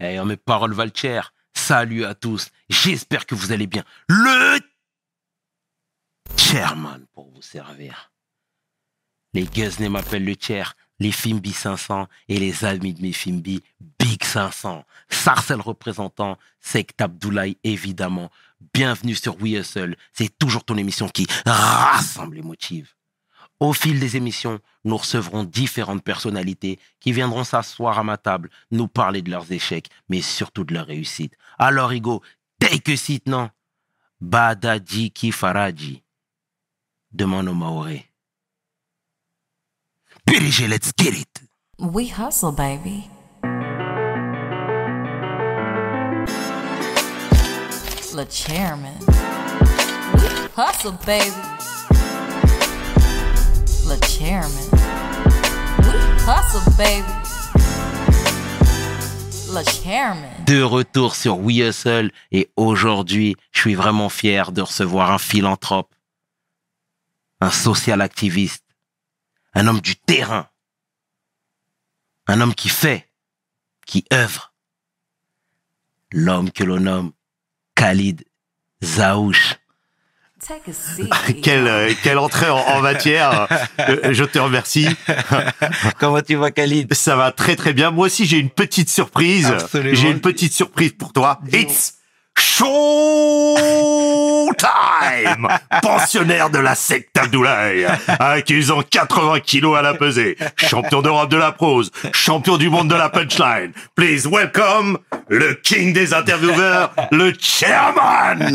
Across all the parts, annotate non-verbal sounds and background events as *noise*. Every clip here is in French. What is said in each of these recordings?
Eh, mes paroles valent cher. Salut à tous. J'espère que vous allez bien. Le chairman pour vous servir. Les Guzney m'appellent le chair, les Fimbi 500 et les amis de mes Fimbi Big 500. Sarcel représentant, Sect Abdoulaye évidemment. Bienvenue sur We Hustle. C'est toujours ton émission qui rassemble les motifs. Au fil des émissions, nous recevrons différentes personnalités qui viendront s'asseoir à ma table, nous parler de leurs échecs, mais surtout de leurs réussites. Alors, Igo, take a seat, non? Badadi Faraji. Demande au Maoré. PDG, let's get it. We hustle, baby. Le chairman. We hustle, baby. Chairman. De retour sur We Hustle et aujourd'hui, je suis vraiment fier de recevoir un philanthrope, un social activiste, un homme du terrain, un homme qui fait, qui œuvre, l'homme que l'on nomme Khalid Zaouch. Quelle, euh, quelle entrée en, matière. Euh, je te remercie. *laughs* Comment tu vas, Khalid? Ça va très très bien. Moi aussi, j'ai une petite surprise. J'ai une petite surprise pour toi. It's Showtime Pensionnaire de la secte Abdoulaye, accusant 80 kilos à la pesée, champion d'Europe de la prose, champion du monde de la punchline. Please welcome le king des intervieweurs, le chairman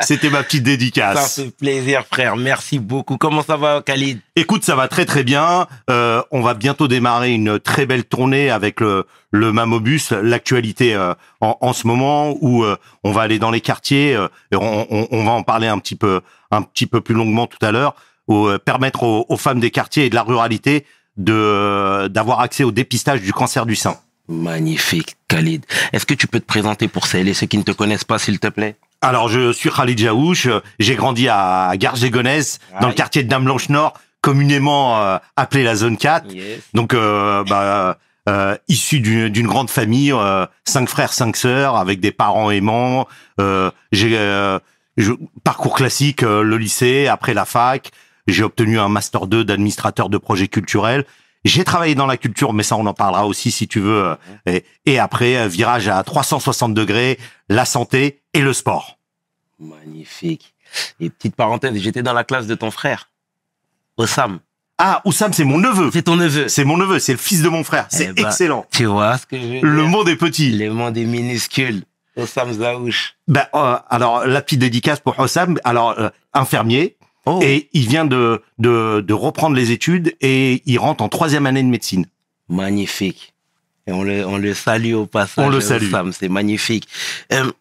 C'était ma petite dédicace. Ça fait plaisir, frère. Merci beaucoup. Comment ça va, Khalid? Écoute, ça va très très bien. Euh, on va bientôt démarrer une très belle tournée avec le le Mamobus, l'actualité euh, en, en, ce moment où euh, on va aller dans les quartiers, euh, et on, on, on, va en parler un petit peu un petit peu plus longuement tout à l'heure, permettre aux, aux, femmes des quartiers et de la ruralité de d'avoir accès au dépistage du cancer du sein. Magnifique, Khalid. Est-ce que tu peux te présenter pour celles et ceux qui ne te connaissent pas, s'il te plaît? Alors, je suis Khalid Jaouch. J'ai grandi à Garges-Gonesse, dans le quartier de Dame Blanche Nord, communément appelé la zone 4. Donc, bah euh, issu d'une grande famille, euh, cinq frères, cinq sœurs, avec des parents aimants. Euh, j'ai euh, parcours classique, euh, le lycée, après la fac. J'ai obtenu un master 2 d'administrateur de projets culturels. J'ai travaillé dans la culture, mais ça on en parlera aussi si tu veux. Et, et après, virage à 360 degrés, la santé et le sport. Magnifique. Et petite parenthèse, j'étais dans la classe de ton frère, Osam. Ah, Oussam, c'est mon neveu. C'est ton neveu. C'est mon neveu, c'est le fils de mon frère. C'est eh ben, excellent. Tu vois ce que je veux Le monde est petit. Le monde est minuscule. Oussam Zaouch. Ben, euh, alors, la petite dédicace pour Oussam. Alors, euh, infirmier. Oh. Et il vient de, de, de reprendre les études et il rentre en troisième année de médecine. Magnifique. Et on le, on le salue au passage. On le salue. Oussam, c'est magnifique. Euh,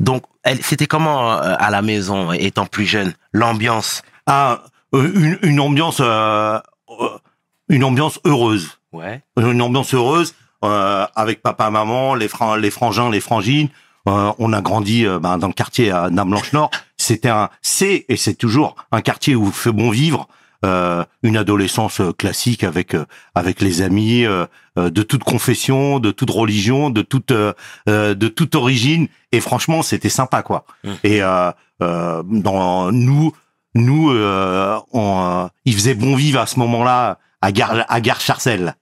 donc, c'était comment euh, à la maison, étant plus jeune, l'ambiance? Ah, une, une, ambiance, euh, euh, une ambiance heureuse. Ouais. Une ambiance heureuse euh, avec papa, maman, les, fran les frangins, les frangines. Euh, on a grandi ben, dans le quartier à Blanche Nord. C'était un, c'est et c'est toujours un quartier où il fait bon vivre. Euh, une adolescence classique avec avec les amis de toute confession, de toute religion, de toute de toute origine. Et franchement, c'était sympa quoi. Mmh. Et dans nous, nous, euh, on, euh, il faisait bon vivre à ce moment-là à Gare, à Gare Charcel.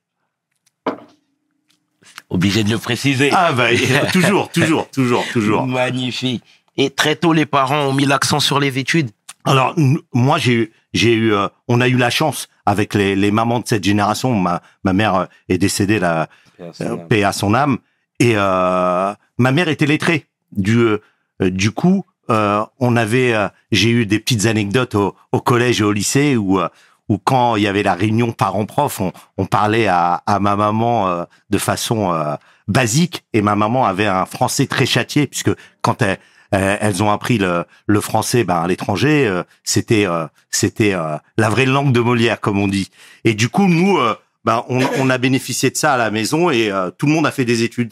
Obligé de le préciser. Ah bah *laughs* toujours, toujours, toujours, toujours. Magnifique. Et très tôt, les parents ont mis l'accent sur les études. Alors moi, j'ai j'ai eu, euh, on a eu la chance avec les, les mamans de cette génération. Ma ma mère euh, est décédée, la paix à son âme. Et euh, ma mère était lettrée. Du du coup, euh, on avait, euh, j'ai eu des petites anecdotes au, au, collège et au lycée où, euh, où quand il y avait la réunion parents-prof, on, on, parlait à, à ma maman de façon basique et ma maman avait un français très châtié puisque quand elle, elles ont appris le, le français ben, à l'étranger, c'était c'était la vraie langue de Molière comme on dit. Et du coup nous ben, on, on, a bénéficié de ça à la maison et tout le monde a fait des études.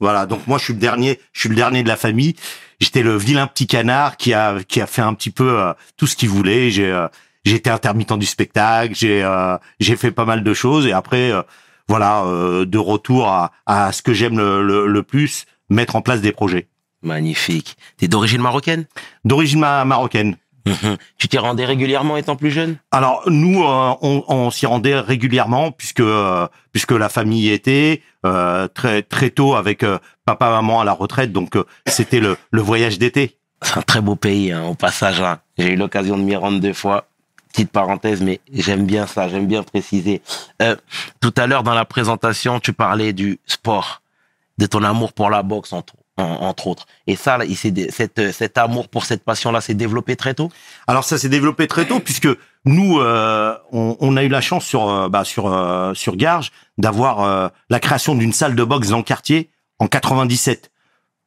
Voilà, donc moi je suis le dernier, je suis le dernier de la famille j'étais le vilain petit canard qui a qui a fait un petit peu euh, tout ce qu'il voulait. J'ai euh, été intermittent du spectacle, j'ai euh, j'ai fait pas mal de choses et après voilà, euh, de retour à, à ce que j'aime le, le, le plus, mettre en place des projets. Magnifique. T'es d'origine marocaine? D'origine ma- marocaine. Mhm. Tu t'y rendais régulièrement étant plus jeune? Alors nous, euh, on, on s'y rendait régulièrement puisque euh, puisque la famille y était euh, très très tôt avec euh, papa maman à la retraite, donc c'était le, le voyage d'été. C'est un très beau pays, hein, au passage. hein. J'ai eu l'occasion de m'y rendre deux fois. Petite parenthèse, mais j'aime bien ça, j'aime bien préciser. Euh, tout à l'heure, dans la présentation, tu parlais du sport, de ton amour pour la boxe, entre, en- entre autres. Et ça, là, cette, cet amour pour cette passion-là s'est développé très tôt? Alors ça s'est développé très tôt puisque nous, euh, on, on a eu la chance sur euh, bah, sur euh, sur Garges d'avoir euh, la création d'une salle de boxe dans le quartier en 97.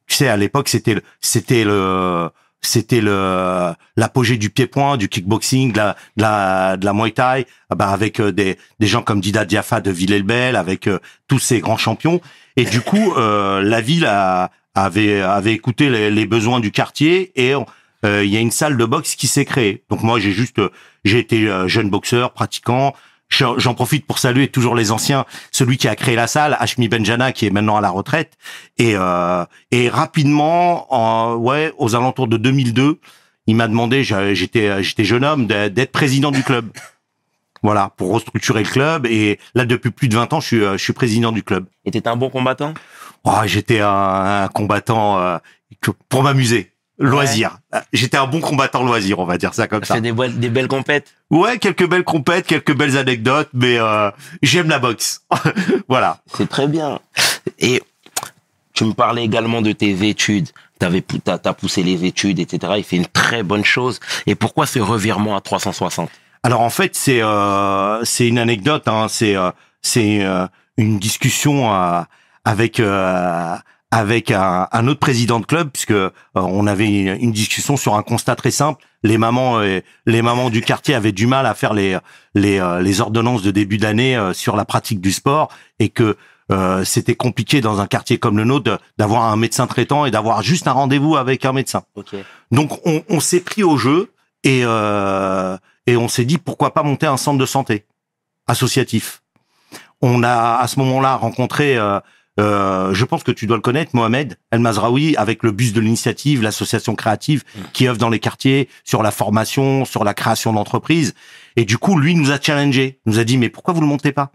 Tu sais, à l'époque, c'était c'était le c'était le l'apogée du pied-point, du kickboxing, de la de la, de la Muay Thai, ah bah avec euh, des des gens comme Dida Diafa de Villers-le-Bel, avec euh, tous ces grands champions. Et du coup, euh, la ville a, avait avait écouté les, besoins du quartier et euh, il y a une salle de boxe qui s'est créée. Donc moi, j'ai juste, euh, j'ai été euh, jeune boxeur, pratiquant. J'en profite pour saluer toujours les anciens, celui qui a créé la salle, Hashmi Benjana, qui est maintenant à la retraite. Et, et rapidement, en, ouais, aux alentours de 2002, il m'a demandé, j'étais j'étais jeune homme, d'être président du club. Voilà, pour restructurer le club. Et là, depuis plus de 20 ans, je suis, je suis président du club. Et t'étais un bon combattant? Oh, j'étais un, un combattant euh, pour m'amuser, loisir. Euh, J'étais un bon combattant loisir, on va dire ça comme ça. fait des, belles- des belles compètes Ouais, quelques belles compètes, quelques belles anecdotes, mais euh, j'aime la boxe. *laughs* voilà. C'est très bien. Et tu me parlais également de tes études. T'avais, t'as, t'as poussé les études, etc. Il fait une très bonne chose. Et pourquoi ce revirement à 360 Alors en fait, c'est euh, c'est une anecdote. Hein, c'est euh, c'est euh, une discussion euh, avec euh, avec un, un autre président de club, puisque euh, on avait une, une discussion sur un constat très simple. Les mamans euh, les mamans du quartier avaient du mal à faire les les euh, les ordonnances de début d'année euh, sur la pratique du sport et que euh, c'était compliqué dans un quartier comme le nôtre d'avoir un médecin traitant et d'avoir juste un rendez-vous avec un médecin. Ok. Donc on, on s'est pris au jeu et euh, et on s'est dit pourquoi pas monter un centre de santé associatif. On a à ce moment-là rencontré, euh, je pense que tu dois le connaître, Mohamed El Mazraoui, avec le bus de l'initiative, l'association créative qui œuvre dans les quartiers sur la formation, sur la création d'entreprises. Et du coup, lui nous a challengé, nous a dit mais pourquoi vous le montez pas?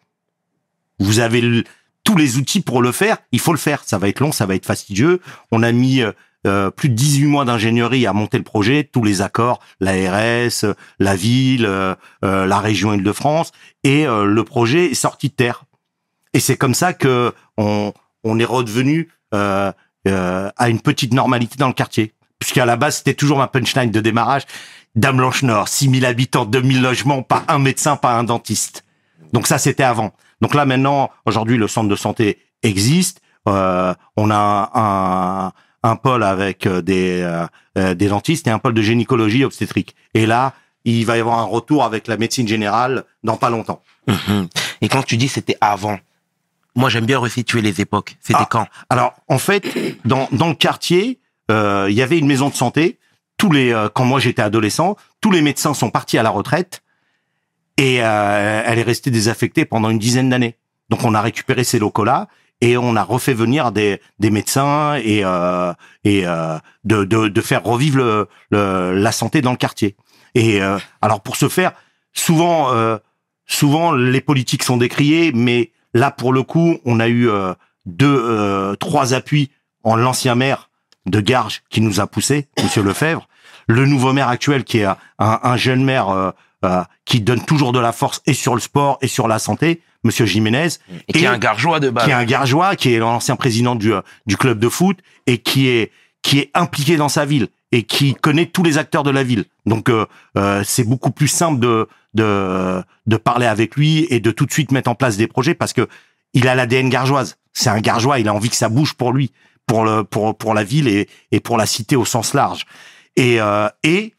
Vous avez le- tous les outils pour le faire, il faut le faire. Ça va être long, ça va être fastidieux. On a mis euh, euh, plus de 18 mois d'ingénierie à monter le projet, tous les accords, l'ARS, la ville, euh, euh, la région Île-de-France, et euh, le projet est sorti de terre. Et c'est comme ça que on, est redevenu euh, euh, à une petite normalité dans le quartier. Puisqu'à la base, c'était toujours ma punchline de démarrage. Dame Blanche-Nord, 6000 habitants, 2000 logements, pas un médecin, pas un dentiste. Donc ça, c'était avant. Donc là, maintenant, aujourd'hui, le centre de santé existe. Euh, on a un, pôle avec des, dentistes et un pôle de gynécologie obstétrique. Et là, il va y avoir un retour avec la médecine générale dans pas longtemps. Mhm. Et quand tu dis c'était avant, moi j'aime bien resituer les époques. C'était Ah. quand Alors, en fait, dans, dans le quartier, euh, il y avait une maison de santé. Tous les, euh, quand moi j'étais adolescent, tous les médecins sont partis à la retraite et euh, elle est restée désaffectée pendant une dizaine d'années. Donc, on a récupéré ces locaux-là et on a refait venir des, des médecins et, euh, et euh, de, de, de faire revivre le, le- la santé dans le quartier. Et euh, alors, pour ce faire, souvent, euh, souvent les politiques sont décriées, mais là, pour le coup, on a eu euh, deux, euh, trois appuis en l'ancien maire de Garges qui nous a poussé, Monsieur Lefebvre, le nouveau maire actuel qui est un, un jeune maire euh, euh, qui donne toujours de la force et sur le sport et sur la santé, Monsieur Jiménez, Et qui est un gargeois de base. qui est un Gargeois, qui est l'ancien président du euh, du club de foot et qui est qui est impliqué dans sa ville et qui connaît tous les acteurs de la ville. Donc euh, euh, c'est beaucoup plus simple de de de parler avec lui et de tout de suite mettre en place des projets parce que il a l'ADN gargeoise. C'est un Gargeois, il a envie que ça bouge pour lui, pour le pour pour la ville et et pour la cité au sens large. Et euh, et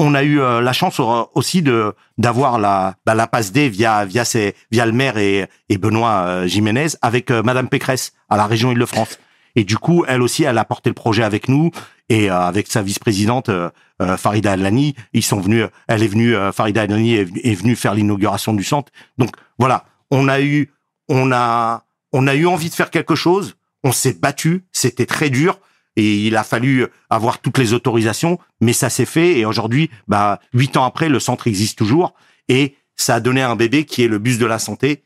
on a eu euh, la chance aussi de d'avoir la bah, la passe D via via ses, via le maire et et Benoît euh, Jiménez avec euh, Madame Pécresse à la région Île-de-France. Et du coup, elle aussi, elle a porté le projet avec nous et euh, avec sa vice-présidente euh, euh, Farida Alani, ils sont venus. Elle est venue, euh, Farida Alani est, est venue faire l'inauguration du centre. Donc voilà, on a eu on a, on a eu envie de faire quelque chose. On s'est battu. C'était très dur. Et il a fallu avoir toutes les autorisations, mais ça s'est fait. Et aujourd'hui, bah, huit ans après, le centre existe toujours. Et ça a donné un bébé qui est le bus de la santé,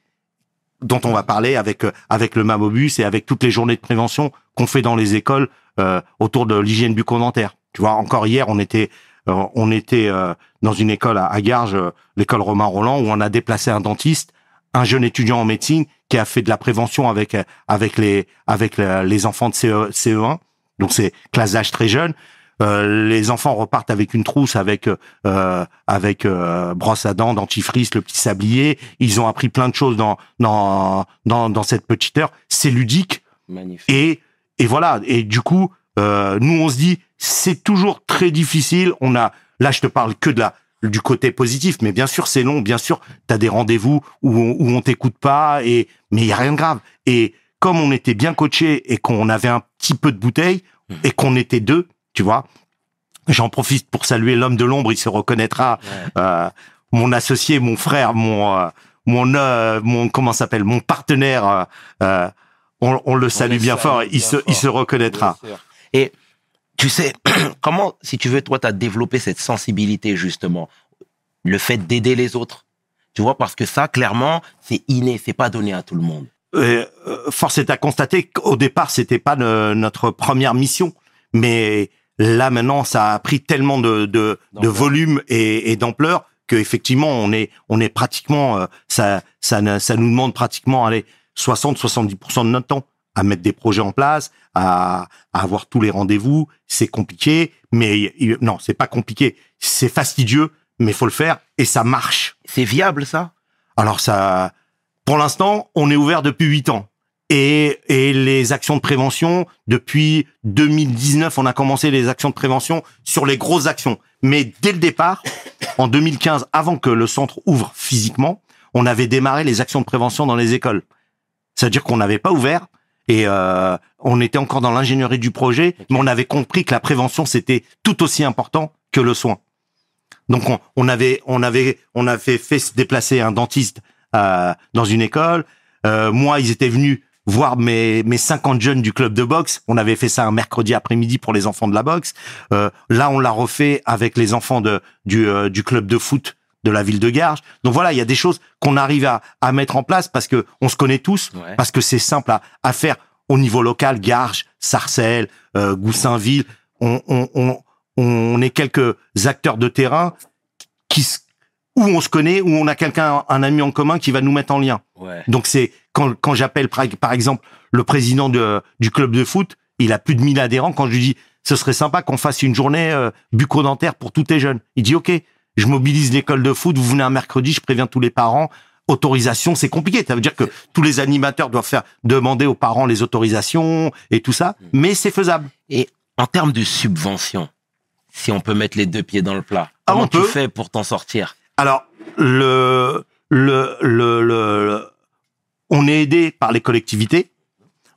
dont on va parler avec avec le Mamobus et avec toutes les journées de prévention qu'on fait dans les écoles euh, autour de l'hygiène bucco-dentaire. Tu vois, encore hier, on était euh, on était euh, dans une école à, à Garges, euh, l'école Romain Roland, où on a déplacé un dentiste, un jeune étudiant en médecine qui a fait de la prévention avec avec les avec les enfants de CE, CE1 donc c'est classe d'âge très jeune. Euh, les enfants repartent avec une trousse, avec euh, avec euh, brosse à dents, dentifrice, le petit sablier. Ils ont appris plein de choses dans dans dans, dans cette petite heure. C'est ludique. Magnifique. Et et voilà. Et du coup, euh, nous on se dit c'est toujours très difficile. On a là, je te parle que de la du côté positif, mais bien sûr c'est long. Bien sûr, t'as des rendez-vous où on, où on t'écoute pas et mais il y a rien de grave. Et comme on était bien coaché et qu'on avait un petit peu de bouteille Mhm. et qu'on était deux, tu vois. J'en profite pour saluer l'homme de l'ombre, il se reconnaîtra. Ouais. Euh, mon associé, mon frère, mon euh, mon euh, mon comment s'appelle, mon partenaire. on, on le salue bien fort. bien il se il se reconnaîtra. Et tu sais, *clears throat* comment, si tu veux, toi, tu as développé cette sensibilité, justement, le fait d'aider les autres? Tu vois, parce que ça, clairement, c'est inné, c'est pas donné à tout le monde. Euh, force est à constater qu'au départ, c'était pas ne- notre première mission, mais là maintenant, ça a pris tellement de, de, de volume et, et d'ampleur que effectivement, on est, on est pratiquement, euh, ça, ça, ça nous demande pratiquement, allez, 60-70% de notre temps à mettre des projets en place, à, à avoir tous les rendez-vous. C'est compliqué, mais il- non, c'est pas compliqué. C'est fastidieux, mais faut le faire et ça marche. C'est viable, ça? Alors ça, pour l'instant, on est ouvert depuis huit ans. Et, et les actions de prévention, depuis 2019, on a commencé les actions de prévention sur les grosses actions. Mais dès le départ, en 2015, avant que le centre ouvre physiquement, on avait démarré les actions de prévention dans les écoles. C'est-à-dire qu'on n'avait pas ouvert et euh, on était encore dans l'ingénierie du projet, mais on avait compris que la prévention c'était tout aussi important que le soin. Donc on, on avait on avait on avait fait se déplacer un dentiste euh, dans une école. Euh, moi, ils étaient venus voir mes mes 50 jeunes du club de boxe. On avait fait ça un mercredi après-midi pour les enfants de la boxe. Euh, là, on l'a refait avec les enfants de du euh, du club de foot de la ville de Garges. Donc voilà, il y a des choses qu'on arrive à, à mettre en place parce que on se connaît tous, Ouais. parce que c'est simple à, à faire au niveau local, Garges, Sarcelles, euh, Goussainville. On, on, on, on est quelques acteurs de terrain qui où on se connaît, où on a quelqu'un, un ami en commun qui va nous mettre en lien. Ouais. Donc c'est quand, quand j'appelle par, exemple le président de, du club de foot, il a plus de 1000 adhérents. Quand je lui dis ce serait sympa qu'on fasse une journée euh, bucco-dentaire pour tous tes jeunes, il dit ok, je mobilise l'école de foot, vous venez un mercredi, je préviens tous les parents. Autorisation, c'est compliqué. Ça veut dire que tous les animateurs doivent faire demander aux parents les autorisations et tout ça, mais c'est faisable. Et en termes de subvention, si on peut mettre les deux pieds dans le plat, Ah, comment on tu peut. fais pour t'en sortir? Alors, le, le, le, le- on est aidé par les collectivités,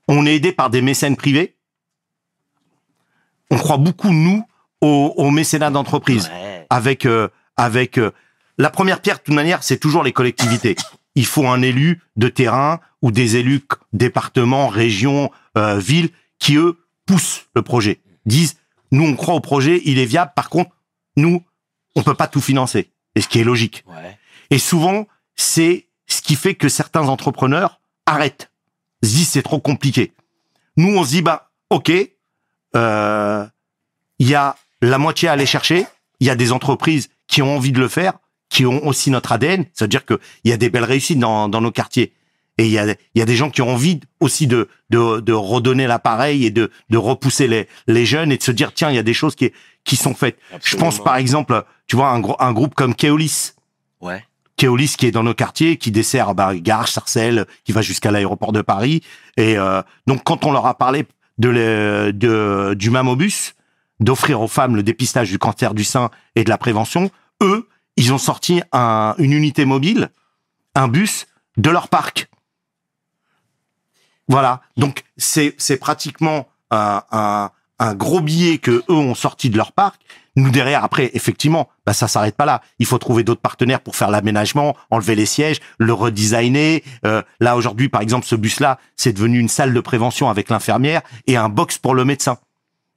on est aidé par des mécènes privés. On croit beaucoup, nous, au, au mécénat d'entreprise. Ouais. Avec, euh, avec euh, la première pierre, de toute manière, c'est toujours les collectivités. Il faut un élu de terrain ou des élus départements, régions, euh, villes qui eux poussent le projet, disent nous on croit au projet, il est viable. Par contre, nous on peut pas tout financer, et ce qui est logique. Ouais. Et souvent, c'est ce qui fait que certains entrepreneurs arrêtent. Se disent c'est trop compliqué. Nous, on se dit bah ok, euh, il y a la moitié à aller chercher. Il y a des entreprises qui ont envie de le faire, qui ont aussi notre ADN. C'est-à-dire que il y a des belles réussites dans, dans nos quartiers. Et il y a, y a des gens qui ont envie aussi de, de, de redonner l'appareil et de, de repousser les, les jeunes et de se dire tiens il y a des choses qui, qui sont faites. Je pense par exemple, tu vois un, gros- un groupe comme Keolis. Ouais. Keolis qui est dans nos quartiers, qui dessert bah, Garges, Sarcelles, qui va jusqu'à l'aéroport de Paris. Et euh, donc quand on leur a parlé de, le- de du Mamobus, d'offrir aux femmes le dépistage du cancer du sein et de la prévention, eux, ils ont sorti un, une unité mobile, un bus de leur parc. Voilà. Donc c'est c'est pratiquement un, un, un gros billet que eux ont sorti de leur parc. Nous derrière, après, effectivement, bah ça s'arrête pas là. Il faut trouver d'autres partenaires pour faire l'aménagement, enlever les sièges, le redesigner. Euh, là aujourd'hui, par exemple, ce bus-là, c'est devenu une salle de prévention avec l'infirmière et un box pour le médecin.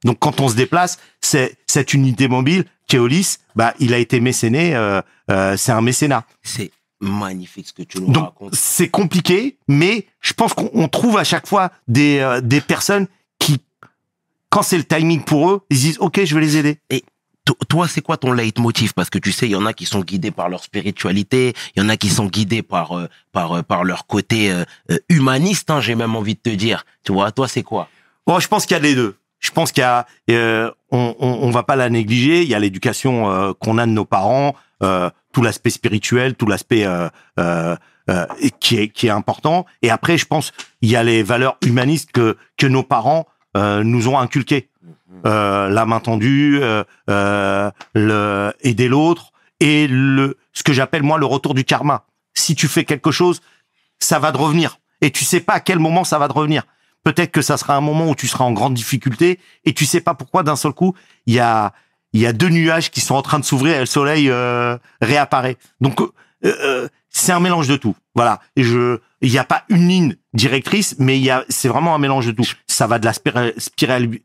Donc quand on se déplace, c'est cette unité mobile, Keolis, bah il a été mécéné, euh, euh, c'est un mécénat. C'est magnifique ce que tu nous Donc racontes. c'est compliqué, mais je pense qu'on on trouve à chaque fois des euh, des personnes qui, quand c'est le timing pour eux, ils disent ok, je vais les aider. Toi, c'est quoi ton leitmotiv? Parce que tu sais, il y en a qui sont guidés par leur spiritualité, il y en a qui sont guidés par euh, par euh, par leur côté euh, humaniste. Hein, J'ai même envie de te dire. Tu vois, toi, c'est quoi? Bon, je pense qu'il y a les deux. Je pense qu'il y a, on, on, on va pas la négliger. Il y a l'éducation qu'on a de nos parents, tout l'aspect spirituel, tout l'aspect qui est qui est important. Et après, je pense il y a les valeurs humanistes que que nos parents nous ont inculquées. Euh, la main tendue, euh, euh, aider l'autre et le ce que j'appelle moi le retour du karma. Si tu fais quelque chose, ça va te revenir et tu sais pas à quel moment ça va te revenir. Peut-être que ça sera un moment où tu seras en grande difficulté et tu sais pas pourquoi d'un seul coup il y a il y a deux nuages qui sont en train de s'ouvrir et le soleil réapparaît. Donc c'est un mélange de tout. Voilà. Et je il n'y a pas une ligne directrice, mais il y a c'est vraiment un mélange de tout. Ça va de la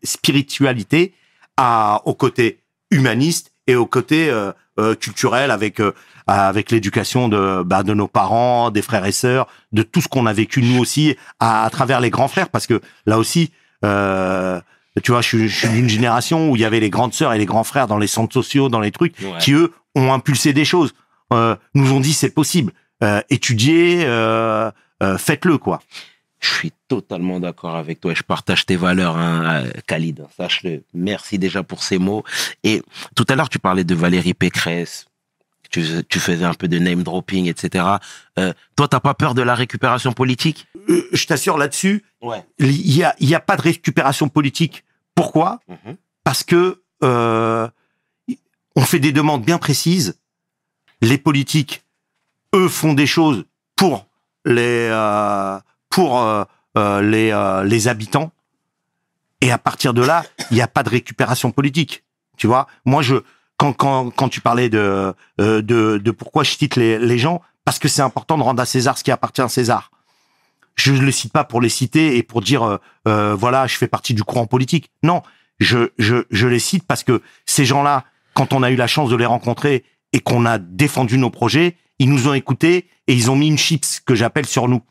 spiritualité à au côté humaniste et au côté euh, euh, culturel avec euh, avec l'éducation de bah, de nos parents, des frères et sœurs, de tout ce qu'on a vécu nous aussi à, à travers les grands frères parce que là aussi euh, tu vois, je, suis- je suis d'une génération où il y avait les grandes sœurs et les grands frères dans les centres sociaux, dans les trucs, Ouais. qui eux ont impulsé des choses, nous ont dit c'est possible, euh, étudiez, euh, euh, faites-le quoi. Je suis totalement d'accord avec toi et je partage tes valeurs, hein, euh, Khalid. Sache-le. Merci déjà pour ces mots. Et tout à l'heure, tu parlais de Valérie Pécresse. Tu, tu faisais un peu de name dropping, etc. Euh, toi, t'as pas peur de la récupération politique? Euh, je t'assure là-dessus, Ouais. il y a, il y a pas de récupération politique. Pourquoi? Parce que euh, on fait des demandes bien précises. Les politiques, eux, font des choses pour les euh, pour euh, euh, les les habitants. Et à partir de là, il n'y a pas de récupération politique. Tu vois Moi, je quand quand quand tu parlais de de pourquoi je cite les les gens parce que c'est important de rendre à César ce qui appartient à César je ne les cite pas pour les citer et pour dire voilà je fais partie du courant politique non je je je les cite parce que ces gens-là quand on a eu la chance de les rencontrer et qu'on a défendu nos projets ils nous ont écoutés et ils ont mis une chips que j'appelle sur nous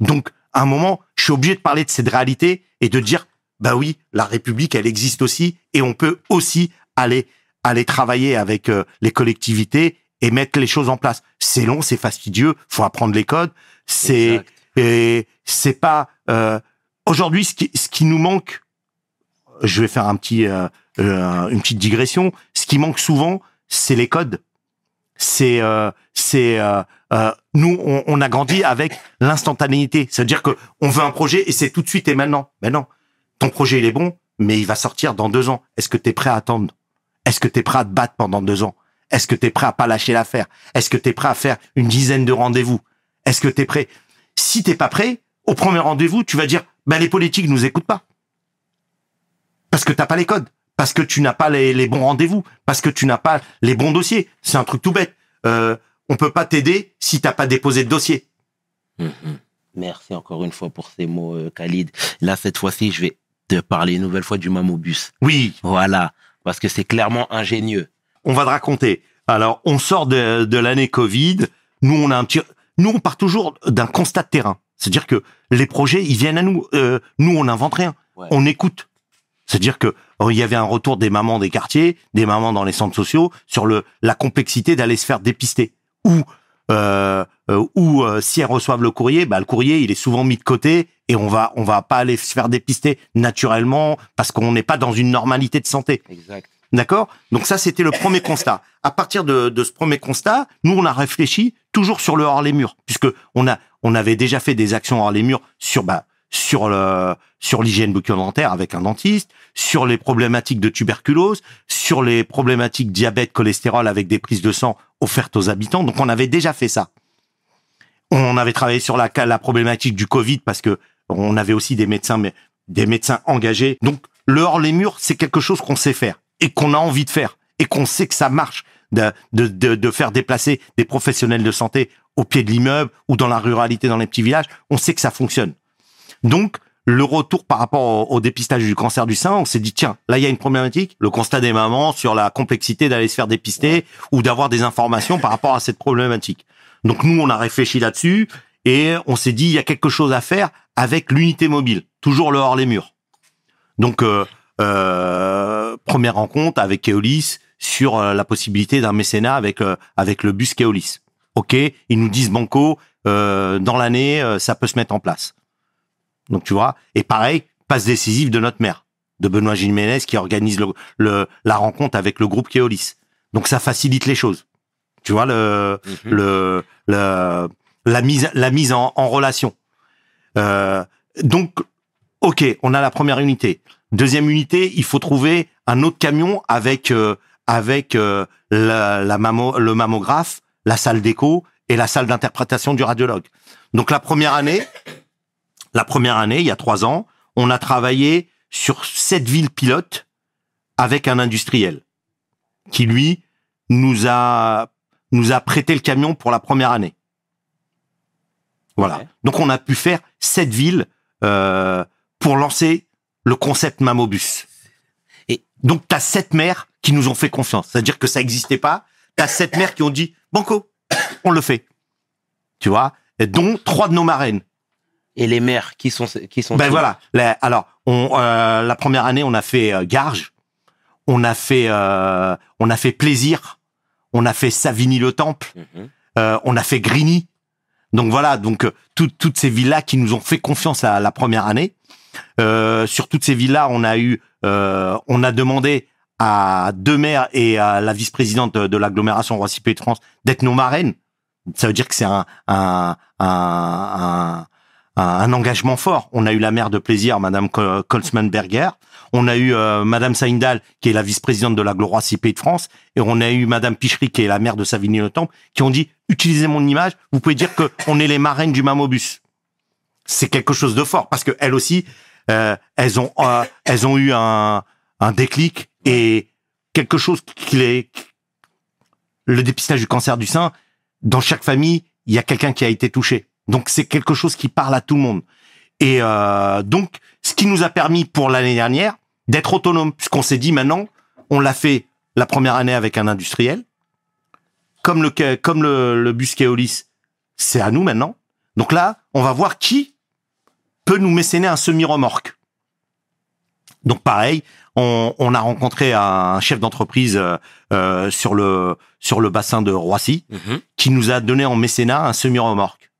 donc à un moment je suis obligé de parler de cette réalité et de dire bah oui la République elle existe aussi et on peut aussi aller aller travailler avec euh, les collectivités et mettre les choses en place c'est long c'est fastidieux faut apprendre les codes c'est et c'est pas euh, aujourd'hui ce qui ce qui nous manque. Je vais faire un petit euh, une petite digression. Ce qui manque souvent, c'est les codes. C'est euh, euh, euh, nous on, a grandi avec l'instantanéité. C'est-à-dire que on veut un projet et c'est tout de suite et maintenant. Mais non, ton projet il est bon, mais il va sortir dans deux ans. Est-ce que tu es prêt à attendre? Est-ce que tu es prêt à te battre pendant deux ans? Est-ce que tu es prêt à pas lâcher l'affaire? Est-ce que tu es prêt à faire une dizaine de rendez-vous? Est-ce que tu es prêt? Si t'es pas prêt, au premier rendez-vous, tu vas dire, ben les politiques nous écoutent pas. Parce que t'as pas les codes. Parce que tu n'as pas les, les bons rendez-vous. Parce que tu n'as pas les bons dossiers. C'est un truc tout bête. Euh, on peut pas t'aider si t'as pas déposé de dossier. Mhm. Merci encore une fois pour ces mots, euh, Khalid. Là, cette fois-ci, je vais te parler une nouvelle fois du mamobus. Oui, Voilà. Parce que c'est clairement ingénieux. on va te raconter. Alors, on sort de, de l'année Covid. Nous, on a un petit, nous, on part toujours d'un constat de terrain. C'est-à-dire que les projets, ils viennent à nous. Euh, nous, on n'invente rien. Ouais. On écoute. C'est-à-dire que il y avait un retour des mamans des quartiers, des mamans dans les centres sociaux sur le la complexité d'aller se faire dépister. Ou euh, euh, ou euh, si elles reçoivent le courrier, bah le courrier il est souvent mis de côté et on va on va pas aller se faire dépister naturellement parce qu'on n'est pas dans une normalité de santé. Exact. D'accord? Donc ça, c'était le premier constat. À partir de, de ce premier constat, nous, on a réfléchi toujours sur le hors les murs, puisque on a on avait déjà fait des actions hors les murs sur bah sur le sur l'hygiène bucco-dentaire avec un dentiste, sur les problématiques de tuberculose, sur les problématiques diabète, cholestérol avec des prises de sang offertes aux habitants. Donc on avait déjà fait ça. On avait travaillé sur la la problématique du Covid parce que on avait aussi des médecins mais des médecins engagés. Donc le hors les murs, c'est quelque chose qu'on sait faire et qu'on a envie de faire et qu'on sait que ça marche de, de, de, de faire déplacer des professionnels de santé au pied de l'immeuble ou dans la ruralité, dans les petits villages. On sait que ça fonctionne. Donc, le retour par rapport au, dépistage du cancer du sein, on s'est dit, tiens, là, il y a une problématique. Le constat des mamans sur la complexité d'aller se faire dépister ou d'avoir des informations par rapport à cette problématique. Donc, nous, on a réfléchi là-dessus et on s'est dit, il y a quelque chose à faire avec l'unité mobile. Toujours le hors les murs. Donc, euh, euh, première rencontre avec Keolis sur euh, la possibilité d'un mécénat avec euh, avec le bus Keolis. Ok, ils nous disent banco dans l'année, ça peut se mettre en place. Donc tu vois, et pareil, passe décisive de notre maire, de Benoît Jiménez qui organise le, le- la rencontre avec le groupe Keolis. Donc ça facilite les choses. Tu vois le Mhm. le, le la mise la mise en, en relation. Euh, donc ok, on a la première unité. Deuxième unité, il faut trouver un autre camion avec euh, avec euh, la, la mammo- le mammographe, la salle d'écho et la salle d'interprétation du radiologue. Donc la première année, la première année, il y a trois ans, on a travaillé sur sept villes pilotes avec un industriel qui lui nous a nous a prêté le camion pour la première année. Voilà. Ouais. Donc on a pu faire sept villes euh, pour lancer le concept Mamobus. Et- donc tu as sept maires qui nous ont fait confiance. C'est-à-dire que ça n'existait pas. Tu as sept maires qui ont dit Banco, on le fait. Tu vois? Et dont trois de nos marraines. Et les mères, qui sont, qui sont Ben voilà. La- alors, on, euh, la première année, on a fait euh, Garges, on a fait, euh, on a fait Plaisir, on a fait Savigny-le-Temple, Mhm. euh, on a fait Grigny. Donc voilà, donc euh, toutes toutes ces villas qui nous ont fait confiance à la première année. Euh, sur toutes ces villas, on a eu, euh, on a demandé à deux maires et à la vice-présidente de, de l'agglomération Roissy Pays de France d'être nos marraines. Ça veut dire que c'est un, un, un, un, un, engagement fort. On a eu la maire de plaisir, Madame Ko- Kolzmann-Berger. On a eu euh, Madame Saindal, qui est la vice-présidente de l'agglo Roissy Pays de France. Et on a eu Madame Pichery, qui est la maire de Savigny-le-Temple, qui ont dit, utilisez mon image, vous pouvez dire que on est les marraines du Mamobus. C'est quelque chose de fort, parce que elles aussi, euh, elles ont, euh, elles ont eu un, un déclic et quelque chose qui les, le dépistage du cancer du sein, dans chaque famille, il y a quelqu'un qui a été touché. Donc c'est quelque chose qui parle à tout le monde. Et euh, donc, ce qui nous a permis pour l'année dernière d'être autonome, puisqu'on s'est dit maintenant, on l'a fait la première année avec un industriel, comme le comme le, le bus Keolis, c'est à nous maintenant. Donc là, on va voir qui peut nous mécéner un semi-remorque. Donc pareil, on, on a rencontré un chef d'entreprise euh, euh, sur le sur le bassin de Roissy Mhm. qui nous a donné en mécénat un semi-remorque.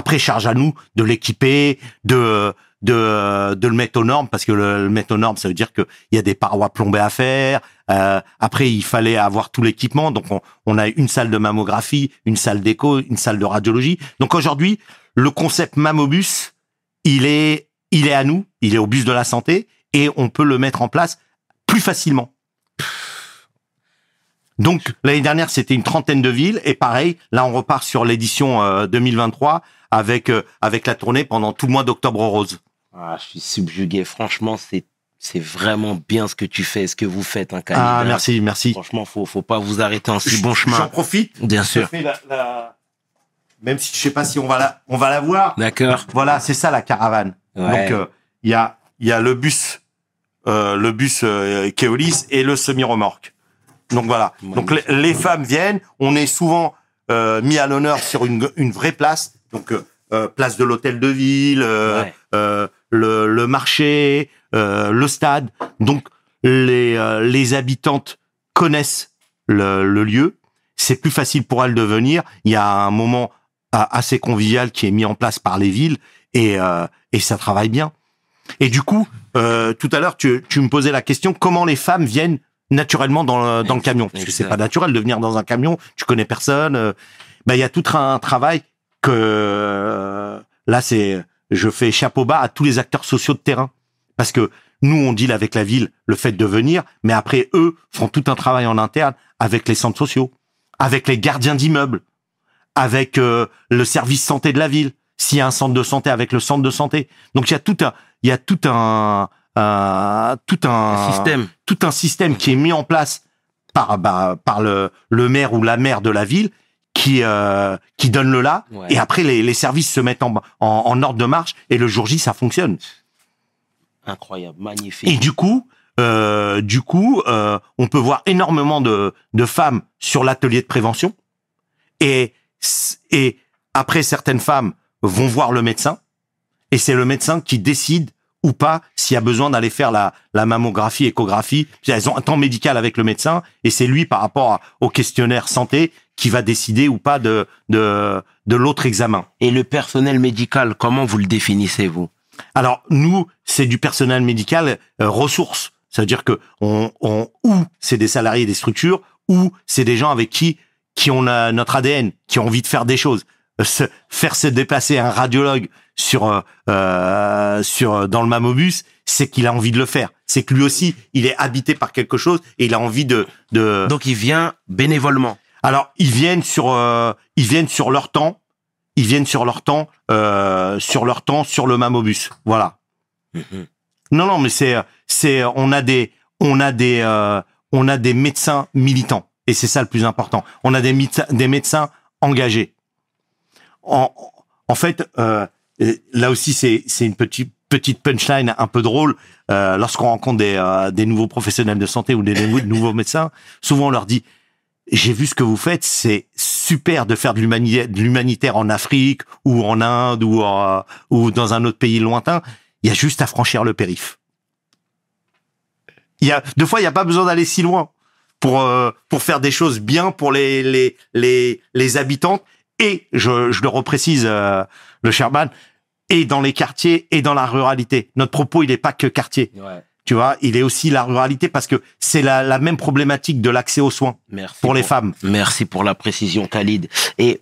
Après, charge à nous de l'équiper, de de de le mettre aux normes parce que le, mettre aux normes, ça veut dire que il y a des parois plombées à faire. Euh, après, il fallait avoir tout l'équipement, donc on, on a une salle de mammographie, une salle d'écho, une salle de radiologie. Donc aujourd'hui, le concept Mammobus, il est il est à nous, il est au bus de la santé et on peut le mettre en place plus facilement. Donc l'année dernière, c'était une trentaine de villes et pareil, là on repart sur l'édition euh, 2023 avec euh, avec la tournée pendant tout le mois d'octobre rose. Ah, je suis subjugué. Franchement, c'est c'est vraiment bien ce que tu fais, ce que vous faites, hein, Khalid, Ah hein. merci, merci. Franchement, faut faut pas vous arrêter en si bon J'en chemin. profite. Bien sûr. fais la, la- Même si je sais pas si on va la on va la voir. D'accord. Voilà, c'est ça la caravane. Ouais. Donc euh, il y a il y a le bus euh, le bus euh, Keolis et le semi-remorque. Donc voilà. Donc les, les femmes viennent, on est souvent euh, mis à l'honneur sur une une vraie place. Donc euh, euh, place de l'hôtel de ville, euh, Ouais. euh, le, le marché, euh, le stade. Donc les euh, les habitantes connaissent le, le lieu. C'est plus facile pour elles de venir. Il y a un moment assez convivial qui est mis en place par les villes et euh, et ça travaille bien. Et du coup, euh, tout à l'heure, tu, tu me posais la question comment les femmes viennent naturellement dans le, dans le camion parce que c'est pas naturel de venir dans un camion. Tu connais personne. euh, ben il y a tout un travail que euh, là c'est je fais chapeau bas à tous les acteurs sociaux de terrain parce que nous on deal avec la ville le fait de venir, mais après eux font tout un travail en interne avec les centres sociaux, avec les gardiens d'immeubles, avec euh, le service santé de la ville, s'il y a un centre de santé avec le centre de santé. Donc il y a tout un il y a tout un, un tout un, Un système. tout un système qui est mis en place par bah, par le le maire ou la maire de la ville qui euh, qui donne le là Ouais. et après les, les services se mettent en, en en ordre de marche et le jour J ça fonctionne. Incroyable, magnifique. Et du coup, euh, du coup, euh, on peut voir énormément de, de femmes sur l'atelier de prévention. Et, et après, certaines femmes vont voir le médecin. Et c'est le médecin qui décide ou pas s'il y a besoin d'aller faire la, la mammographie, échographie. Elles ont un temps médical avec le médecin et c'est lui par rapport à- au questionnaire santé qui va décider ou pas de, de, de l'autre examen. Et le personnel médical, comment vous le définissez, vous? Alors nous, c'est du personnel médical euh, ressources. C'est-à-dire que on, on ou c'est des salariés des structures, ou c'est des gens avec qui qui ont la- notre ADN, qui ont envie de faire des choses. Euh, Se, faire se déplacer un radiologue sur euh, euh, sur dans le mammobus, c'est qu'il a envie de le faire. C'est que lui aussi, il est habité par quelque chose et il a envie de de. Donc, il vient bénévolement. Alors ils viennent sur euh, ils viennent sur leur temps, ils viennent sur leur temps euh, sur leur temps sur le mammobus. Voilà. Mhm. Non, non, mais c'est, c'est, on a des, on a des, euh, on a des médecins militants, et c'est ça le plus important. On a des, médecins- des médecins engagés. En, en fait, euh, et là aussi, c'est, une petite, petite punchline un peu drôle. Euh, lorsqu'on rencontre des, euh, des nouveaux professionnels de santé ou des, nouveaux *laughs* médecins, souvent on leur dit j'ai vu ce que vous faites, c'est super de faire de l'humanitaire, en Afrique ou en Inde ou, en- ou dans un autre pays lointain. Il y a juste à franchir le périph. Il y a deux fois, il n'y a pas besoin d'aller si loin pour euh, pour faire des choses bien pour les les les les habitantes et je je le reprécise euh, le Sherman et dans les quartiers et dans la ruralité. Notre propos, il n'est pas que quartier, Ouais. tu vois, il est aussi la ruralité parce que c'est la la même problématique de l'accès aux soins Merci. pour les femmes. Merci pour la précision, Khalid. Et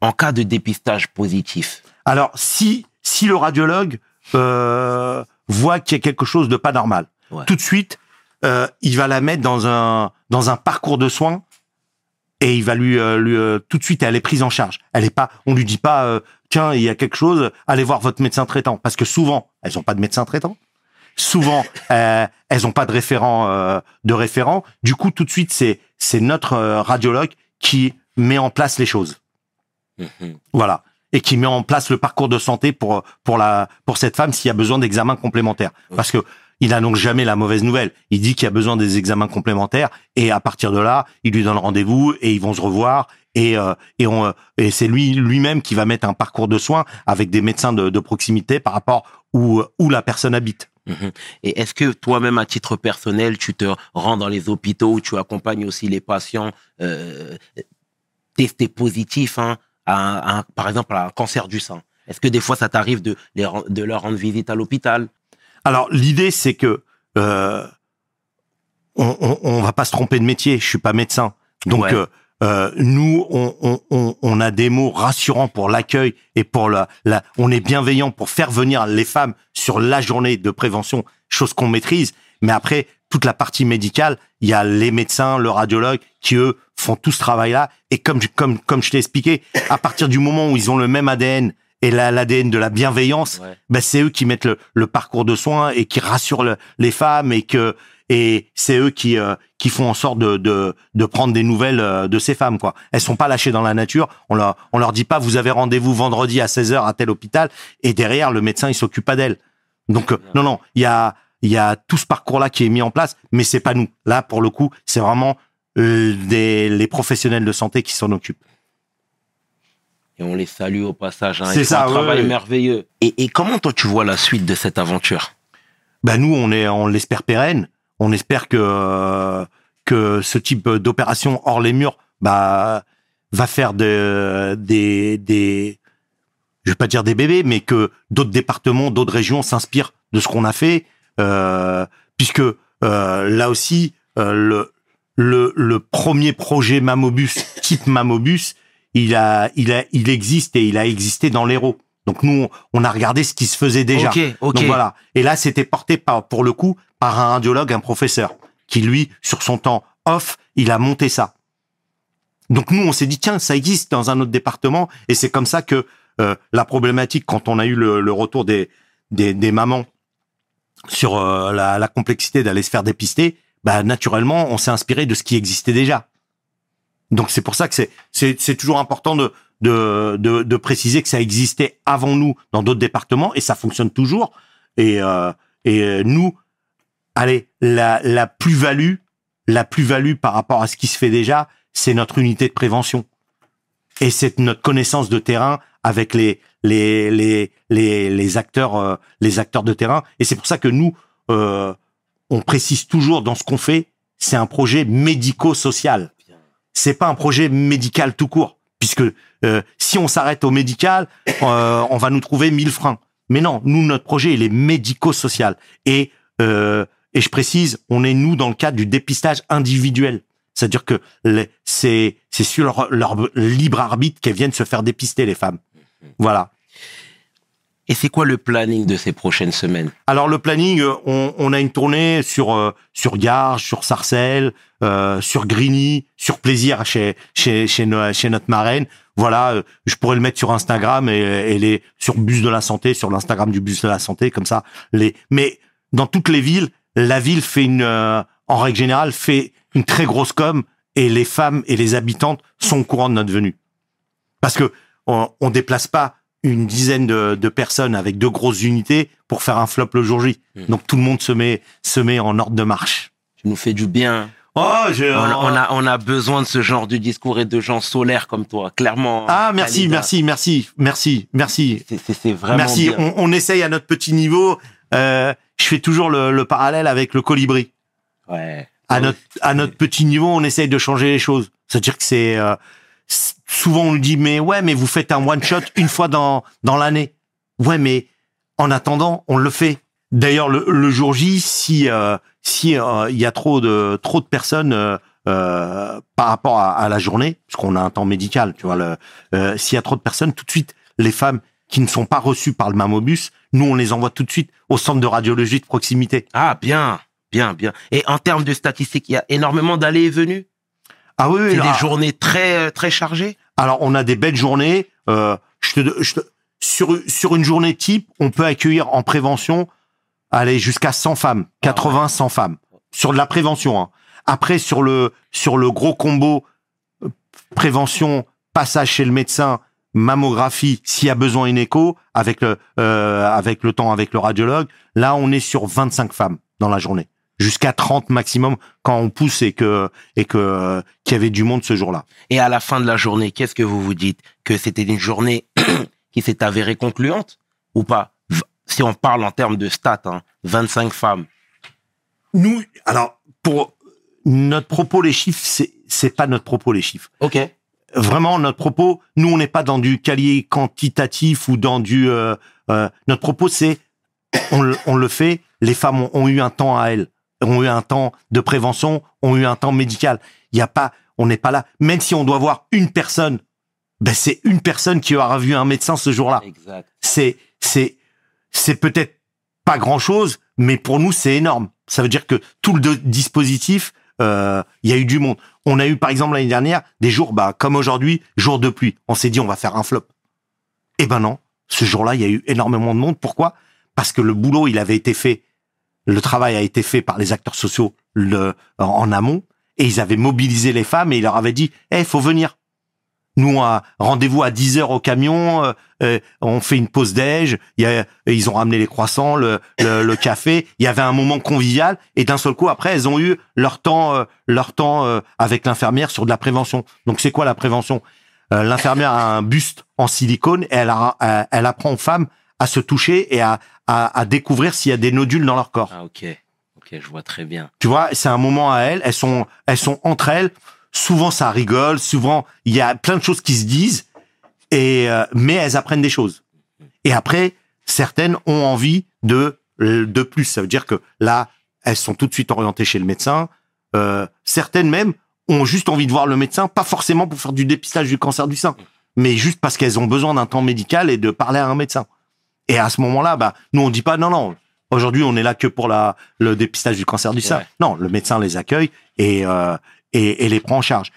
en cas de dépistage positif, Alors, si si le radiologue euh, voit qu'il y a quelque chose de pas normal, Ouais. tout de suite, euh, il va la mettre dans un dans un parcours de soins et il va lui, euh, lui euh, tout de suite elle est prise en charge. Elle est pas, on lui dit pas euh, tiens il y a quelque chose, allez voir votre médecin traitant parce que souvent elles ont pas de médecin traitant. Souvent, *laughs* euh, elles ont pas de référent euh, de référent. Du coup, tout de suite, c'est c'est notre euh, radiologue qui met en place les choses. Mhm. Voilà. Et qui met en place le parcours de santé pour pour la pour cette femme s'il y a besoin d'examens complémentaires. Parce que il n'annonce jamais la mauvaise nouvelle. Il dit qu'il y a besoin des examens complémentaires et à partir de là, il lui donne rendez-vous et ils vont se revoir et euh, et on et c'est lui lui-même qui va mettre un parcours de soins avec des médecins de, de proximité par rapport où où la personne habite. Mhm. Et est-ce que toi-même, à titre personnel, tu te rends dans les hôpitaux où tu accompagnes aussi les patients euh, testés positifs, hein, à, par exemple, à un cancer du sein? Est-ce que des fois, ça t'arrive de, les de leur rendre visite à l'hôpital? Alors l'idée c'est que euh, on, on, on va pas se tromper de métier. Je suis pas médecin, donc Ouais. euh, euh, nous on, on, on, on a des mots rassurants pour l'accueil et pour la, la. On est bienveillant pour faire venir les femmes sur la journée de prévention, chose qu'on maîtrise. Mais après toute la partie médicale, il y a les médecins, le radiologue qui eux font tout ce travail-là. Et comme je- comme comme je t'ai expliqué, à partir du moment où ils ont le même ADN et la- l'ADN de la bienveillance, Ouais. ben c'est eux qui mettent le, le parcours de soins et qui rassurent le- les femmes et que et c'est eux qui euh, qui font en sorte de, de de prendre des nouvelles euh, de ces femmes quoi. Elles sont pas lâchées dans la nature. On leur on leur dit pas vous avez rendez-vous vendredi à 16h à tel hôpital et derrière le médecin il s'occupe pas d'elles. Donc euh, non non, il y a il y a tout ce parcours là qui est mis en place mais c'est pas nous. Là pour le coup, c'est vraiment euh, des les professionnels de santé qui s'en occupent. Et on les salue au passage. Hein, C'est ça, un ouais, travail ouais. merveilleux. Et, et comment toi, tu vois la suite de cette aventure? Ben nous on est on l'espère pérenne. On espère que que ce type d'opération hors les murs bah va faire de, des des je vais pas dire des bébés mais que d'autres départements, d'autres régions s'inspirent de ce qu'on a fait euh, puisque euh, là aussi euh, le le le premier projet Mamobus type Mamobus, il a il a il existe et il a existé dans l'Hérault. Donc nous on, a regardé ce qui se faisait déjà. Donc voilà. Et là, c'était porté par, pour le coup, par un radiologue, un professeur, qui lui, sur son temps off, il a monté ça. Donc nous, on s'est dit tiens, ça existe dans un autre département, et c'est comme ça que euh, la problématique, quand on a eu le, le retour des, des des mamans sur euh, la, la complexité d'aller se faire dépister, bah naturellement, on s'est inspiré de ce qui existait déjà. Donc c'est pour ça que c'est toujours important de, de de de préciser que ça existait avant nous dans d'autres départements et ça fonctionne toujours. Et euh, et euh, nous, allez, la la plus value, la plus value par rapport à ce qui se fait déjà, c'est notre unité de prévention. Et c'est notre connaissance de terrain avec les les les les, acteurs euh, les acteurs de terrain. Et c'est pour ça que nous euh, on précise toujours dans ce qu'on fait c'est un projet médico-social. C'est pas un projet médical tout court puisque euh, si on s'arrête au médical on va nous trouver mille freins. Mais non nous notre projet il est médico-social. Et et je précise on est nous dans le cadre du dépistage individuel c'est-à-dire que c'est c'est sur leur, leur libre arbitre qu'elles viennent se faire dépister les femmes. Voilà. Et c'est quoi le planning de ces prochaines semaines? Alors le planning, euh, on, on a une tournée sur euh, sur Garges, sur Sarcelles, euh, sur Grigny, sur Plaisir chez chez chez, no- chez notre marraine. Voilà, euh, je pourrais le mettre sur Instagram et, et les sur Bus de la Santé, sur l'Instagram du Bus de la Santé, comme ça. Les mais dans toutes les villes, la ville fait une euh, en règle générale fait une très grosse com et les femmes et les habitantes sont au courant de notre venue. Parce que on, on déplace pas une dizaine de, de personnes avec deux grosses unités pour faire un flop le jour J. Mhm. Donc tout le monde se met se met en ordre de marche. Tu nous fais du bien. Oh, j'ai On, a- on a, on a besoin de ce genre de discours et de gens solaires comme toi, clairement. Ah merci Khalida. merci merci merci merci C'est- vraiment merci. bien. On, on essaye à notre petit niveau. Euh, je fais toujours le, le parallèle avec le colibri. Ouais. à notre à notre petit niveau, on essaye de changer les choses. C'est-à-dire que c'est euh, souvent on nous dit mais ouais mais vous faites un one shot une fois dans dans l'année. Ouais mais en attendant on le fait. D'ailleurs le, le jour J si euh, si euh, il y a trop de trop de personnes euh, par rapport à, à la journée parce qu'on a un temps médical tu vois le s'il y a trop de personnes tout de suite les femmes qui ne sont pas reçues par le mamobus nous on les envoie tout de suite au centre de radiologie de proximité. Ah, bien, bien, bien. Et en termes de statistiques, il y a énormément d'allées et venues? Ah oui, oui C'est des journées très, euh, très chargées? Alors, on a des belles journées. Euh, je te, je te- sur, sur une journée type, on peut accueillir en prévention, aller jusqu'à 100 femmes, 80, 100 femmes. Sur de la prévention. hein. Après, sur le, sur le gros combo euh, prévention, passage chez le médecin, mammographie, s'il y a besoin une écho, avec le, euh, avec le temps, avec le radiologue, là, on est sur 25 femmes dans la journée. Jusqu'à 30 maximum quand on pousse et que, et que, qu'il y avait du monde ce jour-là. Et à la fin de la journée, qu'est-ce que vous vous dites? Que c'était une journée *coughs* qui s'est avérée concluante ou pas? Si on parle en termes de stats, hein, 25 femmes. nous, alors pour notre propos, les chiffres, c'est c'est pas notre propos les chiffres. Ok. Vraiment, notre propos, nous, on n'est pas dans du calier quantitatif ou dans du. euh, euh, notre propos, c'est on, le- on le fait. Les femmes ont, ont eu un temps à elles, ont eu un temps de prévention, ont eu un temps médical. Il y a pas, on n'est pas là. Même si on doit voir une personne, ben c'est une personne qui aura vu un médecin ce jour-là c'est c'est c'est peut-être pas grand chose, mais pour nous c'est énorme. Ça veut dire que tout le dispositif, euh, il y a eu du monde. On a eu par exemple l'année dernière des jours, bah comme aujourd'hui, jour de pluie. On s'est dit on va faire un flop. Eh ben non, ce jour-là il y a eu énormément de monde. Pourquoi? Parce que le boulot il avait été fait, le travail a été fait par les acteurs sociaux le, en amont et ils avaient mobilisé les femmes et ils leur avaient dit, eh faut venir. Nous, à rendez-vous à 10 heures au camion, euh, euh, on fait une pause déj, il y a, ils ont ramené les croissants, le, le, le café, il y avait un moment convivial, et d'un seul coup, après, elles ont eu leur temps, euh, leur temps euh, avec l'infirmière sur de la prévention. Donc, c'est quoi la prévention? L'infirmière a un buste en silicone, et elle, a- elle apprend aux femmes à se toucher et à, à, à découvrir s'il y a des nodules dans leur corps. Ah, ok. Ok, je vois très bien. Tu vois, c'est un moment à elles. Elles sont, elles sont entre elles. Souvent, ça rigole. Souvent, il y a plein de choses qui se disent. Et euh, mais elles apprennent des choses. Et après, certaines ont envie de de plus. Ça veut dire que là, elles sont tout de suite orientées chez le médecin. Euh, certaines même ont juste envie de voir le médecin, pas forcément pour faire du dépistage du cancer du sein, mais juste parce qu'elles ont besoin d'un temps médical et de parler à un médecin. Et à ce moment-là, bah, nous on dit pas non non. Aujourd'hui, on est là que pour la le dépistage du cancer du sein. Ouais. Non, le médecin les accueille et euh, et, et les prend en charge.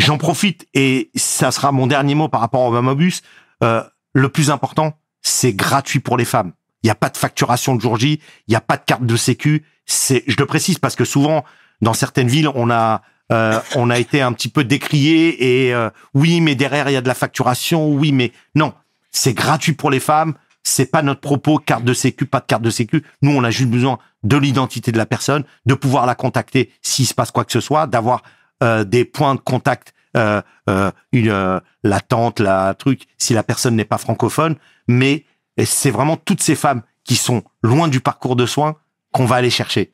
J'en profite et ça sera mon dernier mot par rapport au Mamobus. Euh, le plus important, c'est gratuit pour les femmes. Il n'y a pas de facturation de jour J. Il n'y a pas de carte de sécu. C'est, je le précise parce que souvent, dans certaines villes, on a, euh, on a été un petit peu décrié et euh, oui, mais derrière il y a de la facturation. Oui, mais non, c'est gratuit pour les femmes. C'est pas notre propos, carte de sécu, pas de carte de sécu. Nous, on a juste besoin de l'identité de la personne, de pouvoir la contacter s'il se passe quoi que ce soit, d'avoir euh, des points de contact, euh, euh, une, euh, la tante, la truc, si la personne n'est pas francophone. Mais c'est vraiment toutes ces femmes qui sont loin du parcours de soins qu'on va aller chercher.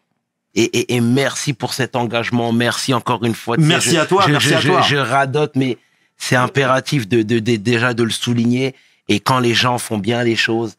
Et, et, et, merci pour cet engagement. Merci encore une fois. Merci je, à toi. Je, merci je, à toi. Je, radote, mais c'est impératif de, de, de, déjà de le souligner. Et quand les gens font bien les choses,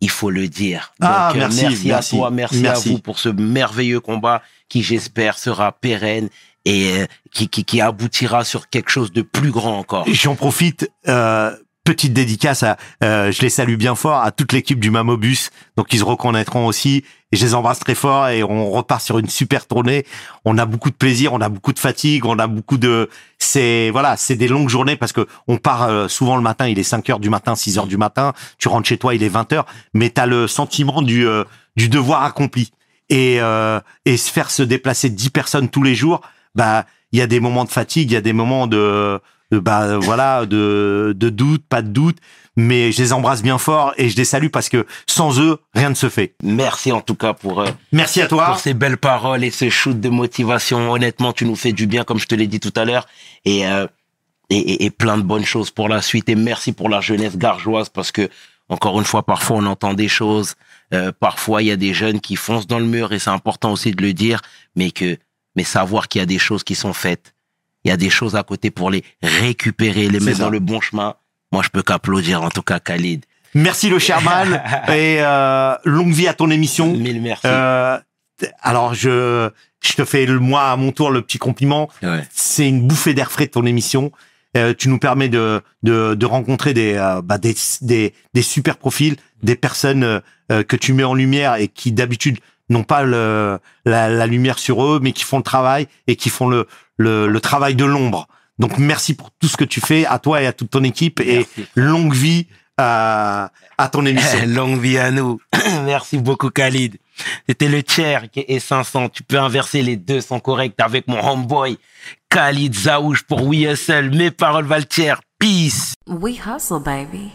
il faut le dire. Donc, ah, merci, merci, merci, à toi, merci, merci, à vous pour ce merveilleux combat qui, j'espère, sera pérenne et euh, qui, qui, qui, aboutira sur quelque chose de plus grand encore. J'en profite. Euh, petite dédicace à, euh, je les salue bien fort à toute l'équipe du Mamobus, donc ils se reconnaîtront aussi. Et je les embrasse très fort et on repart sur une super tournée. On a beaucoup de plaisir, on a beaucoup de fatigue, on a beaucoup de, c'est voilà, c'est des longues journées parce que on part euh, souvent le matin, il est 5 heures du matin, 6 heures du matin. Tu rentres chez toi, il est 20 heures, mais t'as le sentiment du euh, du devoir accompli et euh, et se faire se déplacer 10 personnes tous les jours, bah il y a des moments de fatigue, il y a des moments de de bah voilà de de doute pas de doute mais je les embrasse bien fort et je les salue parce que sans eux rien ne se fait. Merci en tout cas pour euh, merci à toi. pour ces belles paroles et ce shoot de motivation. Honnêtement tu nous fais du bien comme je te l'ai dit tout à l'heure. Et, euh, et, et et plein de bonnes choses pour la suite. Et merci pour la jeunesse gargeoise parce que encore une fois parfois on entend des choses. Euh, parfois il y a des jeunes qui foncent dans le mur et c'est important aussi de le dire mais que mais savoir qu'il y a des choses qui sont faites il y a des choses à côté pour les récupérer, les mettre ça. dans le bon chemin. Moi, je peux qu'applaudir, en tout cas, Khalid. Merci le Sherman *laughs* et euh, longue vie à ton émission. Mille merci. Euh, alors je je te fais moi à mon tour le petit compliment. Ouais. C'est une bouffée d'air frais de ton émission. Euh, tu nous permets de de, de rencontrer des, euh, bah, des des des super profils, des personnes euh, euh, que tu mets en lumière et qui d'habitude n'ont pas le, la, la lumière sur eux, mais qui font le travail et qui font le, le, le travail de l'ombre. Donc merci pour tout ce que tu fais, à toi et à toute ton équipe, Merci. et longue vie à, à ton *laughs* émission. Longue vie à nous. *clears throat* merci beaucoup, Khalid. C'était le tiers et 500. Tu peux inverser les deux sont corrects avec mon homeboy. Khalid Zaouj pour We Hustle. Mes paroles valent tiers. Peace. We hustle, baby.